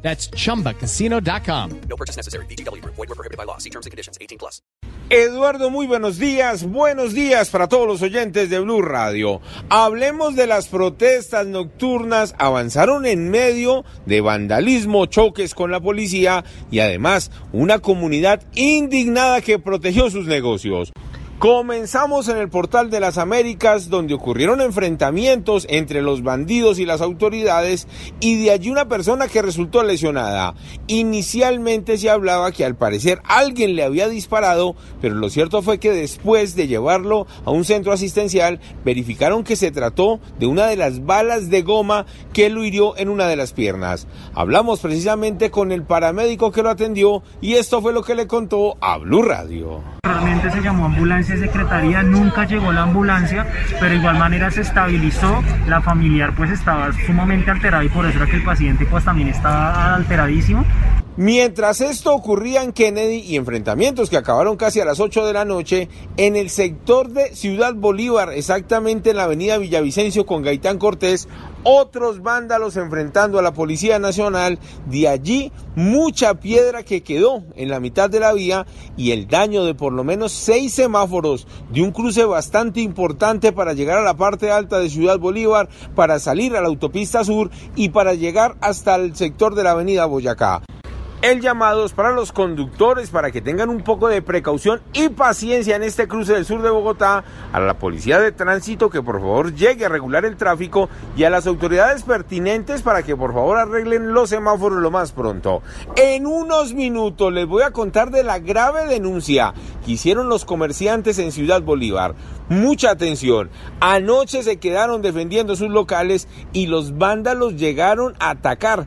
That's chumbacasino.com. No purchase necessary. Void were prohibited by law. See terms and conditions. 18 plus. Eduardo, muy buenos días. Buenos días para todos los oyentes de Blue Radio. Hablemos de las protestas nocturnas. Avanzaron en medio de vandalismo, choques con la policía y además una comunidad indignada que protegió sus negocios. Comenzamos en el portal de las Américas donde ocurrieron enfrentamientos entre los bandidos y las autoridades y de allí una persona que resultó lesionada. Inicialmente se hablaba que al parecer alguien le había disparado, pero lo cierto fue que después de llevarlo a un centro asistencial verificaron que se trató de una de las balas de goma que lo hirió en una de las piernas. Hablamos precisamente con el paramédico que lo atendió y esto fue lo que le contó a Blue Radio. Realmente se llamó ambulancia secretaría, nunca llegó la ambulancia, pero de igual manera se estabilizó, la familiar pues estaba sumamente alterada y por eso era que el paciente pues también estaba alteradísimo. Mientras esto ocurría en Kennedy y enfrentamientos que acabaron casi a las 8 de la noche, en el sector de Ciudad Bolívar, exactamente en la avenida Villavicencio con Gaitán Cortés, otros vándalos enfrentando a la Policía Nacional, de allí mucha piedra que quedó en la mitad de la vía y el daño de por lo menos seis semáforos de un cruce bastante importante para llegar a la parte alta de Ciudad Bolívar, para salir a la autopista sur y para llegar hasta el sector de la avenida Boyacá. El llamado es para los conductores para que tengan un poco de precaución y paciencia en este cruce del sur de Bogotá, a la policía de tránsito que por favor llegue a regular el tráfico y a las autoridades pertinentes para que por favor arreglen los semáforos lo más pronto. En unos minutos les voy a contar de la grave denuncia que hicieron los comerciantes en Ciudad Bolívar. Mucha atención. Anoche se quedaron defendiendo sus locales y los vándalos llegaron a atacar